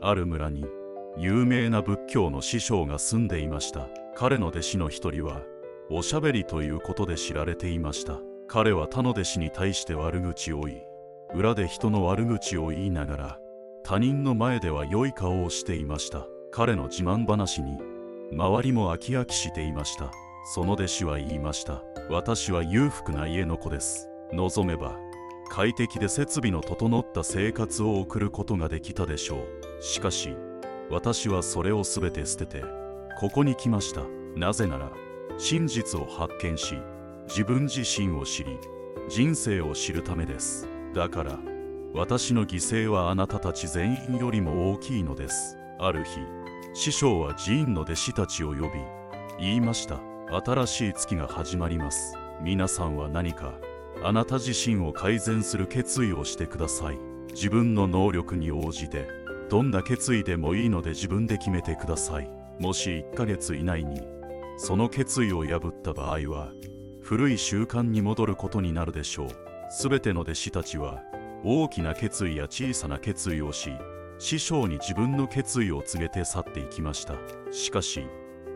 ある村に有名な仏教の師匠が住んでいました。彼の弟子の一人はおしゃべりということで知られていました。彼は他の弟子に対して悪口を言い裏で人の悪口を言いながら他人の前では良い顔をしていました。彼の自慢話に周りも飽き飽きしていました。その弟子は言いました。私は裕福な家の子です。望めば快適で設備の整った生活を送ることができたでしょう。しかし私はそれを全て捨ててここに来ました。なぜなら真実を発見し自分自身を知り人生を知るためです。だから私の犠牲はあなたたち全員よりも大きいのです。ある日師匠は寺院の弟子たちを呼び言いました。新しい月が始まります。皆さんは何かあなた自身を改善する決意をしてください。自分の能力に応じてどんな決意でもいいので自分で決めてください。もし1ヶ月以内にその決意を破った場合は古い習慣に戻ることになるでしょう。全ての弟子たちは大きな決意や小さな決意をし師匠に自分の決意を告げて去っていきました。しかし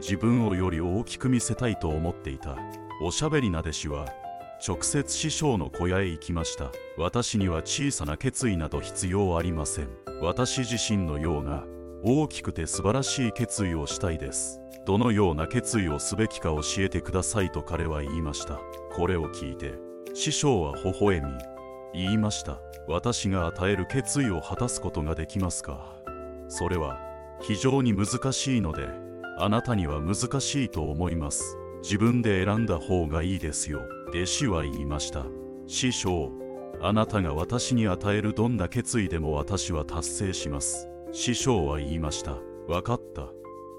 自分をより大きく見せたいと思っていたおしゃべりな弟子は直接師匠の小屋へ行きました。私には小さな決意など必要ありません。私自身のような大きくて素晴らしい決意をしたいです。どのような決意をすべきか教えてくださいと彼は言いました。これを聞いて師匠は微笑み言いました。私が与える決意を果たすことができますか？それは非常に難しいのであなたには難しいと思います。自分で選んだ方がいいですよ。弟子は言いました。師匠あなたが私に与えるどんな決意でも私は達成します。師匠は言いました。分かった。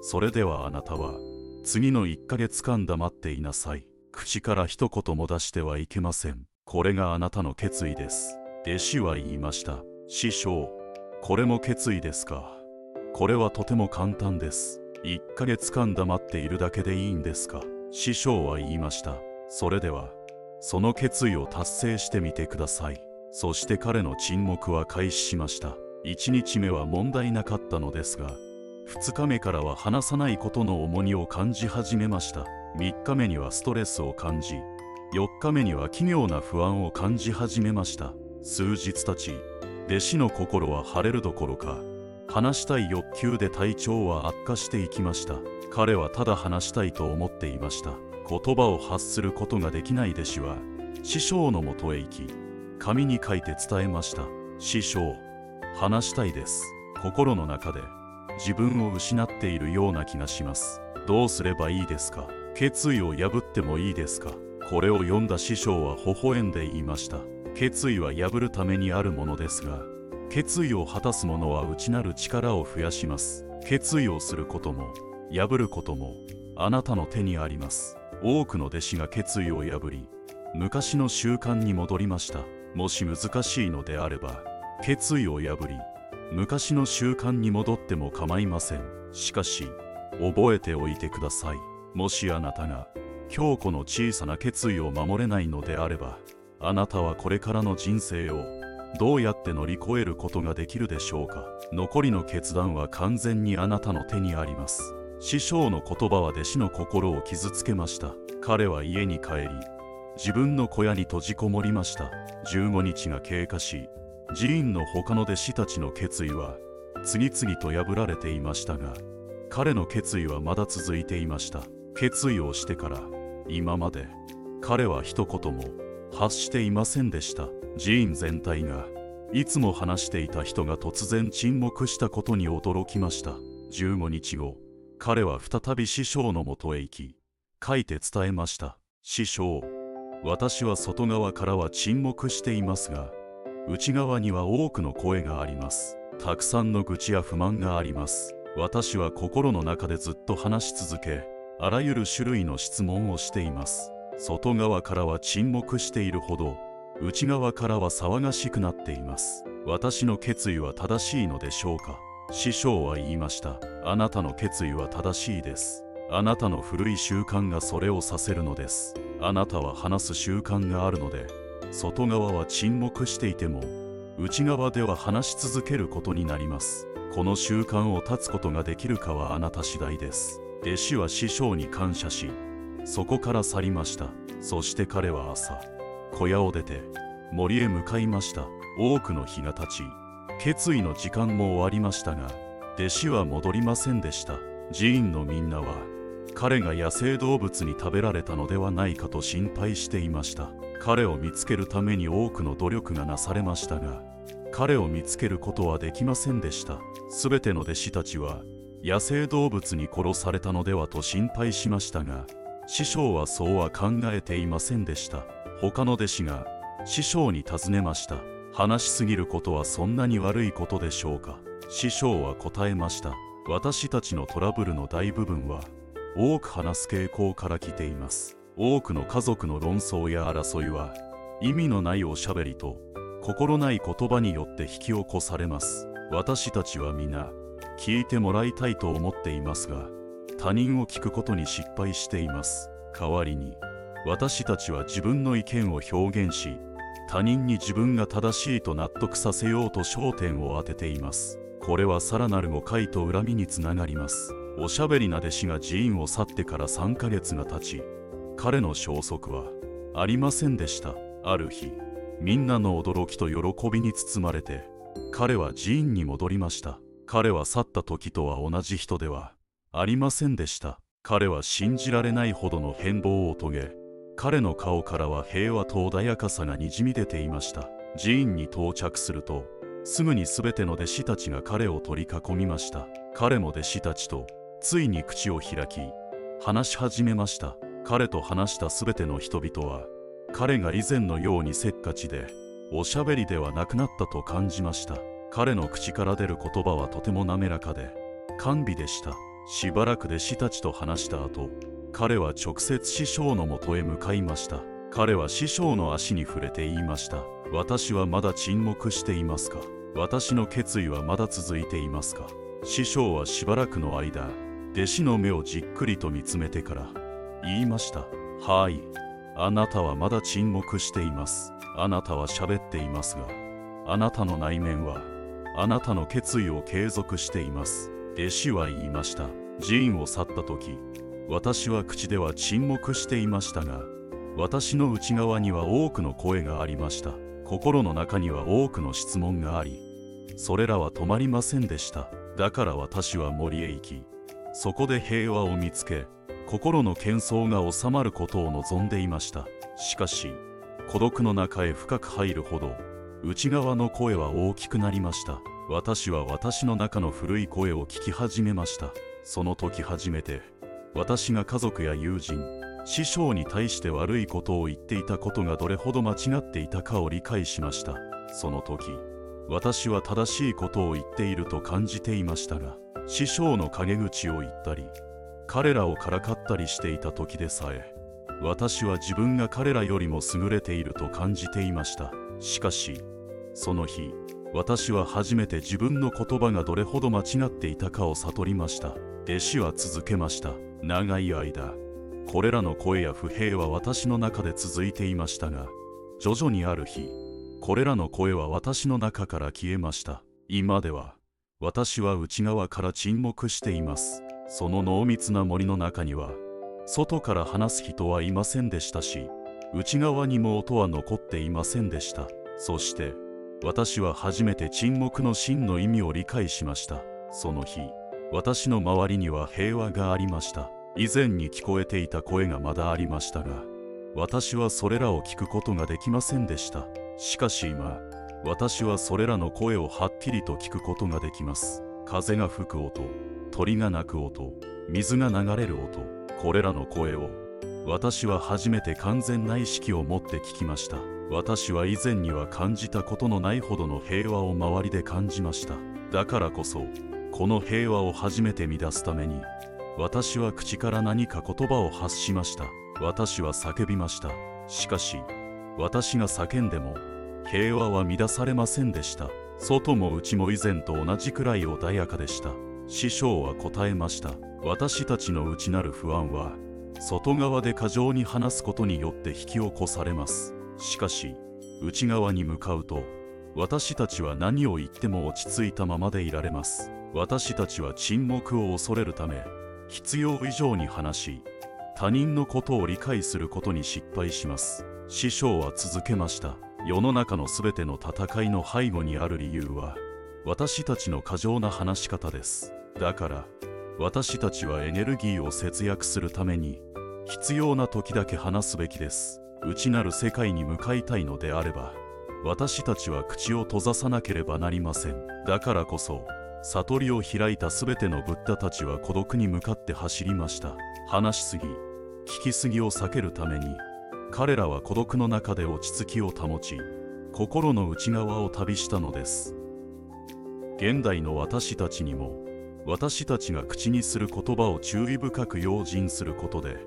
それではあなたは次の1ヶ月間黙っていなさい。口から一言も出してはいけません。これがあなたの決意です。弟子は言いました。師匠これも決意ですか。これはとても簡単です。1ヶ月間黙っているだけでいいんですか。師匠は言いました。それではその決意を達成してみてください。そして彼の沈黙は開始しました。1日目は問題なかったのですが2日目からは話さないことの重荷を感じ始めました。3日目にはストレスを感じ4日目には奇妙な不安を感じ始めました。数日経ち弟子の心は晴れるどころか話したい欲求で体調は悪化していきました。彼はただ話したいと思っていました。言葉を発することができない弟子は師匠のもとへ行き紙に書いて伝えました。師匠話したいです。心の中で自分を失っているような気がします。どうすればいいですか？決意を破ってもいいですか？これを読んだ師匠は微笑んで言いました。決意は破るためにあるものですが決意を果たす者は内なる力を増やします。決意をすることも破ることもあなたの手にあります。多くの弟子が決意を破り昔の習慣に戻りました。もし難しいのであれば決意を破り昔の習慣に戻っても構いません。しかし覚えておいてください。もしあなたが強固の小さな決意を守れないのであればあなたはこれからの人生をどうやって乗り越えることができるでしょうか。残りの決断は完全にあなたの手にあります。師匠の言葉は弟子の心を傷つけました。彼は家に帰り自分の小屋に閉じこもりました。15日が経過し寺院の他の弟子たちの決意は次々と破られていましたが彼の決意はまだ続いていました。決意をしてから今まで彼は一言も発していませんでした。寺院全体がいつも話していた人が突然沈黙したことに驚きました。15日後彼は再び師匠のもとへ行き書いて伝えました。師匠私は外側からは沈黙していますが内側には多くの声があります。たくさんの愚痴や不満があります。私は心の中でずっと話し続けあらゆる種類の質問をしています。外側からは沈黙しているほど内側からは騒がしくなっています。私の決意は正しいのでしょうか？師匠は言いました。あなたの決意は正しいです。あなたの古い習慣がそれをさせるのです。あなたは話す習慣があるので外側は沈黙していても内側では話し続けることになります。この習慣を断つことができるかはあなた次第です。弟子は師匠に感謝しそこから去りました。そして彼は朝小屋を出て森へ向かいました。多くの日が経ち決意の時間も終わりましたが弟子は戻りませんでした。寺院のみんなは彼が野生動物に食べられたのではないかと心配していました。彼を見つけるために多くの努力がなされましたが彼を見つけることはできませんでした。すべての弟子たちは野生動物に殺されたのではと心配しましたが師匠はそうは考えていませんでした。他の弟子が師匠に尋ねました。話しすぎることはそんなに悪いことでしょうか。師匠は答えました。私たちのトラブルの大部分は多く話す傾向から来ています。多くの家族の論争や争いは意味のないおしゃべりと心ない言葉によって引き起こされます。私たちは皆聞いてもらいたいと思っていますが他人を聞くことに失敗しています。代わりに私たちは自分の意見を表現し他人に自分が正しいと納得させようと焦点を当てています。これはさらなる誤解と恨みにつながります。おしゃべりな弟子が寺院を去ってから3ヶ月が経ち彼の消息はありませんでした。ある日みんなの驚きと喜びに包まれて彼は寺院に戻りました。彼は去った時とは同じ人ではありませんでした。彼は信じられないほどの変貌を遂げ彼の顔からは平和と穏やかさがにじみ出ていました。寺院に到着するとすぐに全ての弟子たちが彼を取り囲みました。彼も弟子たちとついに口を開き話し始めました。彼と話した全ての人々は彼が以前のようにせっかちでおしゃべりではなくなったと感じました。彼の口から出る言葉はとても滑らかで甘美でした。しばらく弟子たちと話した後彼は直接師匠のもとへ向かいました。彼は師匠の足に触れて言いました。私はまだ沈黙していますか？私の決意はまだ続いていますか？師匠はしばらくの間弟子の目をじっくりと見つめてから言いました。はい。あなたはまだ沈黙しています。あなたは喋っていますがあなたの内面はあなたの決意を継続しています。弟子は言いました。寺院を去った時私は口では沈黙していましたが私の内側には多くの声がありました。心の中には多くの質問がありそれらは止まりませんでした。だから私は森へ行きそこで平和を見つけ心の喧騒が収まることを望んでいました。しかし孤独の中へ深く入るほど内側の声は大きくなりました。私は私の中の古い声を聞き始めました。その時初めて私が家族や友人師匠に対して悪いことを言っていたことがどれほど間違っていたかを理解しました。その時私は正しいことを言っていると感じていましたが師匠の陰口を言ったり彼らをからかったりしていた時でさえ私は自分が彼らよりも優れていると感じていました。しかしその日私は初めて自分の言葉がどれほど間違っていたかを悟りました。弟子は続けました。長い間これらの声や不平は私の中で続いていましたが徐々にある日これらの声は私の中から消えました。今では私は内側から沈黙しています。その濃密な森の中には外から話す人はいませんでしたし内側にも音は残っていませんでした。そして私は初めて沈黙の真の意味を理解しました。その日私の周りには平和がありました。以前に聞こえていた声がまだありましたが私はそれらを聞くことができませんでした。しかし今私はそれらの声をはっきりと聞くことができます。風が吹く音鳥が鳴く音水が流れる音これらの声を私は初めて完全な意識を持って聞きました。私は以前には感じたことのないほどの平和を周りで感じました。だからこそこの平和を初めて乱すために私は口から何か言葉を発しました。私は叫びました。しかし私が叫んでも平和は乱されませんでした。外も内も以前と同じくらい穏やかでした。師匠は答えました。私たちの内なる不安は外側で過剰に話すことによって引き起こされます。しかし内側に向かうと私たちは何を言っても落ち着いたままでいられます。私たちは沈黙を恐れるため必要以上に話し他人のことを理解することに失敗します。師匠は続けました。世の中のすべての戦いの背後にある理由は私たちの過剰な話し方です。だから私たちはエネルギーを節約するために必要な時だけ話すべきです。内なる世界に向かいたいのであれば私たちは口を閉ざさなければなりません。だからこそ悟りを開いたすべてのブッダたちは孤独に向かって走りました。話しすぎ聞きすぎを避けるために彼らは孤独の中で落ち着きを保ち心の内側を旅したのです。現代の私たちにも私たちが口にする言葉を注意深く用心することで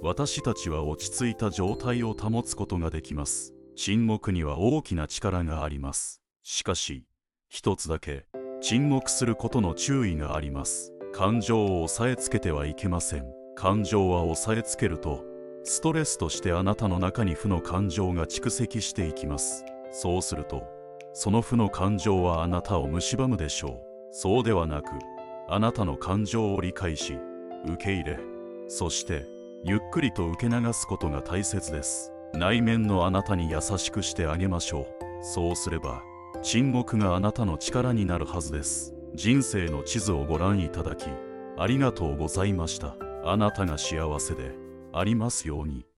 私たちは落ち着いた状態を保つことができます。沈黙には大きな力があります。しかし一つだけ沈黙することの注意があります。感情を抑えつけてはいけません。感情は抑えつけるとストレスとしてあなたの中に負の感情が蓄積していきます。そうするとその負の感情はあなたを蝕むでしょう。そうではなくあなたの感情を理解し受け入れそしてゆっくりと受け流すことが大切です。内面のあなたに優しくしてあげましょう。そうすれば沈黙があなたの力になるはずです。人生の地図をご覧いただきありがとうございました。あなたが幸せでありますように。